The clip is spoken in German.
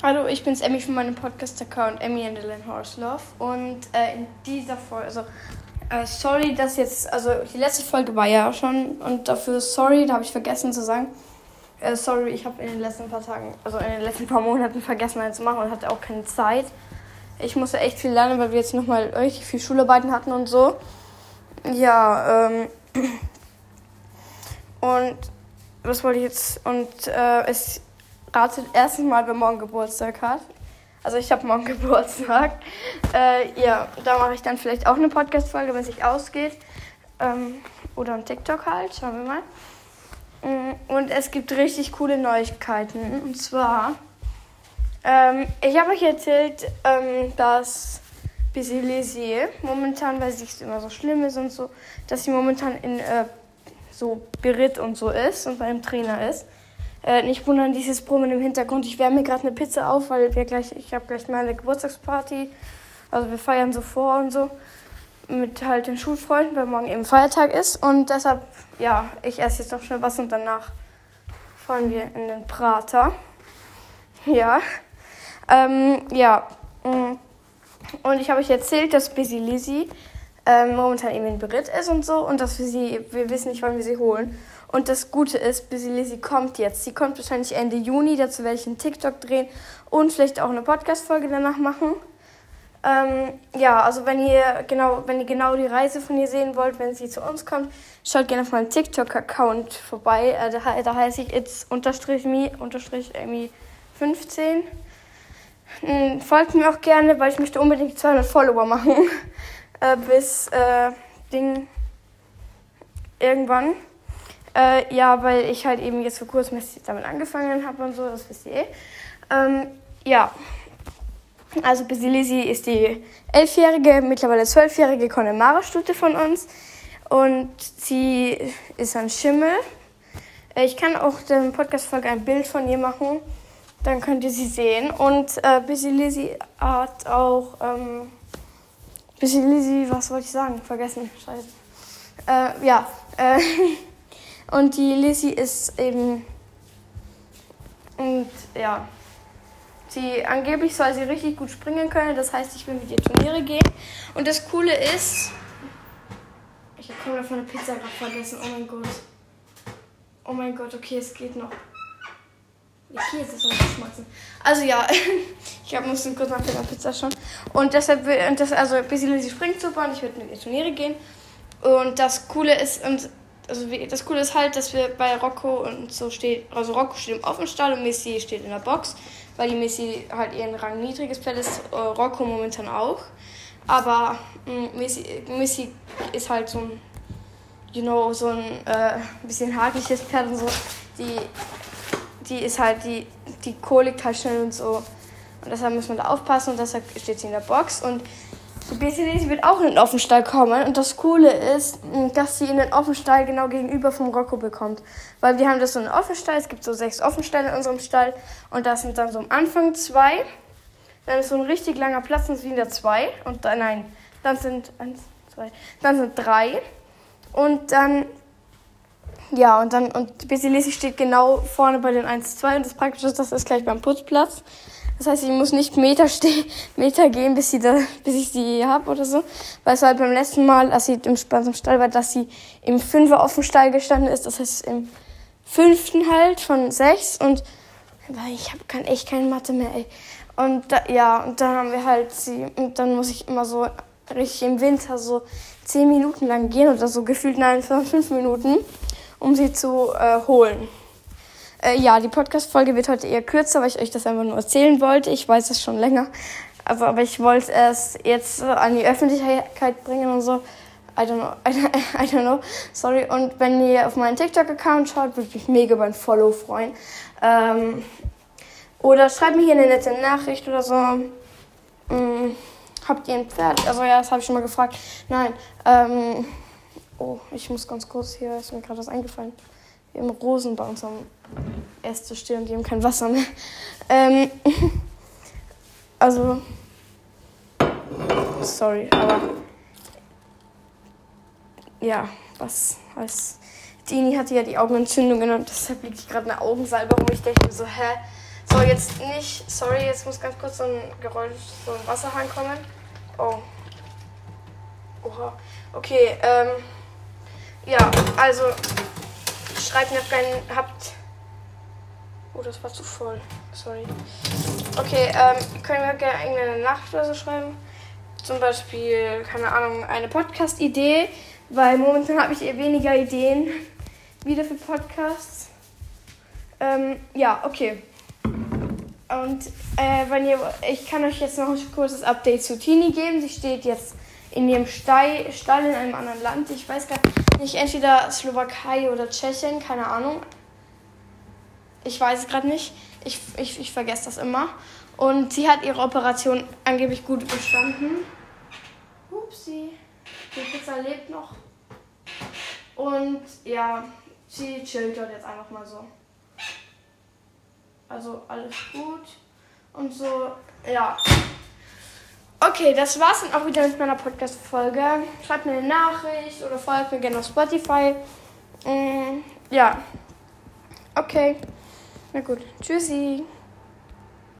Hallo, ich bin's Emmy von meinem Podcast-Account Emmy and the Horse Love. Und äh, in dieser Folge, also äh, sorry, dass jetzt, also die letzte Folge war ja schon und dafür sorry, da habe ich vergessen zu sagen. Äh, sorry, ich habe in den letzten paar Tagen, also in den letzten paar Monaten vergessen, einen zu machen und hatte auch keine Zeit. Ich musste echt viel lernen, weil wir jetzt nochmal richtig viel Schularbeiten hatten und so. Ja, ähm. Und was wollte ich jetzt? Und äh, es ratet erstens mal, wer morgen Geburtstag hat. Also ich habe morgen Geburtstag. Äh, ja, da mache ich dann vielleicht auch eine Podcast-Folge, wenn es sich ausgeht. Ähm, oder ein TikTok halt, schauen wir mal. Mm, und es gibt richtig coole Neuigkeiten. Und zwar, ähm, ich habe euch erzählt, ähm, dass Busy Lizzie momentan, weil es immer so schlimm ist und so, dass sie momentan in äh, so Beritt und so ist und bei einem Trainer ist. Äh, nicht wundern, dieses Brummen im Hintergrund. Ich wärme mir gerade eine Pizza auf, weil wir gleich, ich habe gleich meine Geburtstagsparty. Also wir feiern so vor und so mit halt den Schulfreunden, weil morgen eben Feiertag ist. Und deshalb, ja, ich esse jetzt noch schnell was und danach fahren wir in den Prater. Ja. Ähm, ja. Mm. Und ich habe euch erzählt, dass Busy Lizzie ähm, momentan eben in Beritt ist und so und dass wir sie, wir wissen nicht, wann wir sie holen. Und das Gute ist, Busy Lizzie kommt jetzt. Sie kommt wahrscheinlich Ende Juni, dazu werde ich einen TikTok drehen und vielleicht auch eine Podcast-Folge danach machen. Ähm, ja, also wenn ihr genau, wenn ihr genau die Reise von ihr sehen wollt, wenn sie zu uns kommt, schaut gerne auf meinem TikTok-Account vorbei. Äh, da, da heiße ich it's unterstrich me unterstrich Amy 15. Ähm, folgt mir auch gerne, weil ich möchte unbedingt 200 Follower machen. äh, bis äh, Ding irgendwann. Äh, ja, weil ich halt eben jetzt vor kurzem damit angefangen habe und so, das wisst ihr eh. Ähm, ja. Also Basilisi ist die elfjährige, mittlerweile zwölfjährige Connemara-Stute von uns. Und sie ist ein Schimmel. Äh, ich kann auch dem Podcast-Folge ein Bild von ihr machen. Dann könnt ihr sie sehen. Und äh, Basilisi hat auch ähm, Bisschen Lizzie, was wollte ich sagen? Vergessen. Scheiße. Äh, ja. Äh, und die Lizzie ist eben. Und ja. Sie angeblich soll sie richtig gut springen können. Das heißt, ich will mit ihr Turniere gehen. Und das Coole ist. Ich habe gerade von der Pizza gerade vergessen. Oh mein Gott. Oh mein Gott, okay, es geht noch. Jetzt ist es geschmolzen. Also ja, ich hab, musste kurz nach der Pizza schon. Und deshalb, und das, also Basilisi springt super und ich werde mit ihr Turniere gehen. Und das Coole ist, und also das Coole ist halt, dass wir bei Rocco und so steht, also Rocco steht im Offenstall und Missy steht in der Box, weil die Missy halt ihren Rang niedriges Pferd ist, äh, Rocco momentan auch. Aber mm, Missy, Missy ist halt so ein, you know, so ein äh, bisschen hakliches Pferd und so. Die die ist halt, die, die koligt halt schnell und so. Und deshalb muss man da aufpassen und deshalb steht sie in der Box. Und die BCD wird auch in den Offenstall kommen. Und das Coole ist, dass sie in den Offenstall genau gegenüber vom Rocco bekommt. Weil wir haben das so einen Offenstall. Es gibt so sechs Offenställe in unserem Stall. Und da sind dann so am Anfang zwei. Dann ist so ein richtig langer Platz und sind wieder zwei. Und dann, nein, dann sind eins, zwei, dann sind drei. Und dann ja, und dann, und Basilisi steht genau vorne bei den 1-2 und das Praktische ist, das ist gleich beim Putzplatz. Das heißt, ich muss nicht Meter, Meter gehen, bis, sie da, bis ich sie habe oder so. Weil es halt beim letzten Mal, als sie im, Stall war, dass sie im Fünfer auf dem Stall gestanden ist. Das heißt, im fünften halt von sechs. Und ich hab, kann echt keine Mathe mehr, ey. Und da, ja, und dann haben wir halt sie, und dann muss ich immer so richtig im Winter so zehn Minuten lang gehen oder so gefühlt, nein, fünf Minuten um sie zu äh, holen. Äh, ja, die Podcast-Folge wird heute eher kürzer, weil ich euch das einfach nur erzählen wollte. Ich weiß es schon länger. Also, aber ich wollte es jetzt an die Öffentlichkeit bringen und so. I don't know. I don't know. Sorry. Und wenn ihr auf meinen TikTok-Account schaut, würde ich mich mega über ein Follow freuen. Ähm, oder schreibt mir hier eine nette Nachricht oder so. Hm, habt ihr ein Pferd? Also ja, das habe ich schon mal gefragt. Nein. Ähm, Oh, ich muss ganz kurz hier, ist mir gerade was eingefallen. Wir haben Rosen bei uns am Äste stehen und die haben kein Wasser mehr. Ähm, also, sorry, aber ja, was als Dini hatte ja die Augenentzündungen und deshalb liegt gerade eine Augensalbe rum. Ich denke mir so, hä, So, jetzt nicht. Sorry, jetzt muss ganz kurz so ein Geräusch, so ein Wasserhahn kommen. Oh. Oha. Okay, ähm. Ja, also. Schreibt mir auf keinen. Habt. Oh, das war zu voll. Sorry. Okay, ähm, können wir gerne irgendeine Nacht oder so schreiben? Zum Beispiel, keine Ahnung, eine Podcast-Idee, weil momentan habe ich eher weniger Ideen wieder für Podcasts. Ähm, ja, okay. Und äh, wenn ihr, ich kann euch jetzt noch ein kurzes Update zu Tini geben. Sie steht jetzt in ihrem Stall, in einem anderen Land. Ich weiß gar nicht, entweder Slowakei oder Tschechien, keine Ahnung. Ich weiß es gerade nicht. Ich, ich, ich vergesse das immer. Und sie hat ihre Operation angeblich gut bestanden. Upsi. Die Pizza lebt noch. Und ja, sie chillt dort jetzt einfach mal so. Also alles gut. Und so, ja. Okay, das war's dann auch wieder mit meiner Podcast-Folge. Schreibt mir eine Nachricht oder folgt mir gerne auf Spotify. Mm, ja. Okay. Na gut. Tschüssi.